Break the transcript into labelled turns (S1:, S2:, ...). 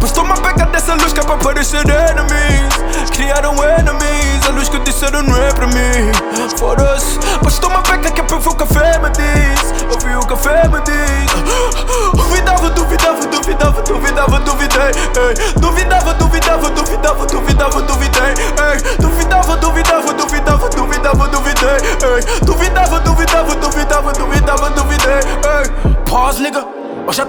S1: Bastou uma beca dessa luz que é pra parecer enemies Criaram enemies, a luz que disseram não é pra mim Foda-se, bastou uma beca que é pra ouvir o café me diz Ouvi o café me diz Duvidava, duvidava, duvidava, duvidava, duvidei. Duvidava, duvidava, duvidava, duvidava, duvidei. Duvidava, duvidava, duvidava, duvidava, duvidei. boss nigga. Or shot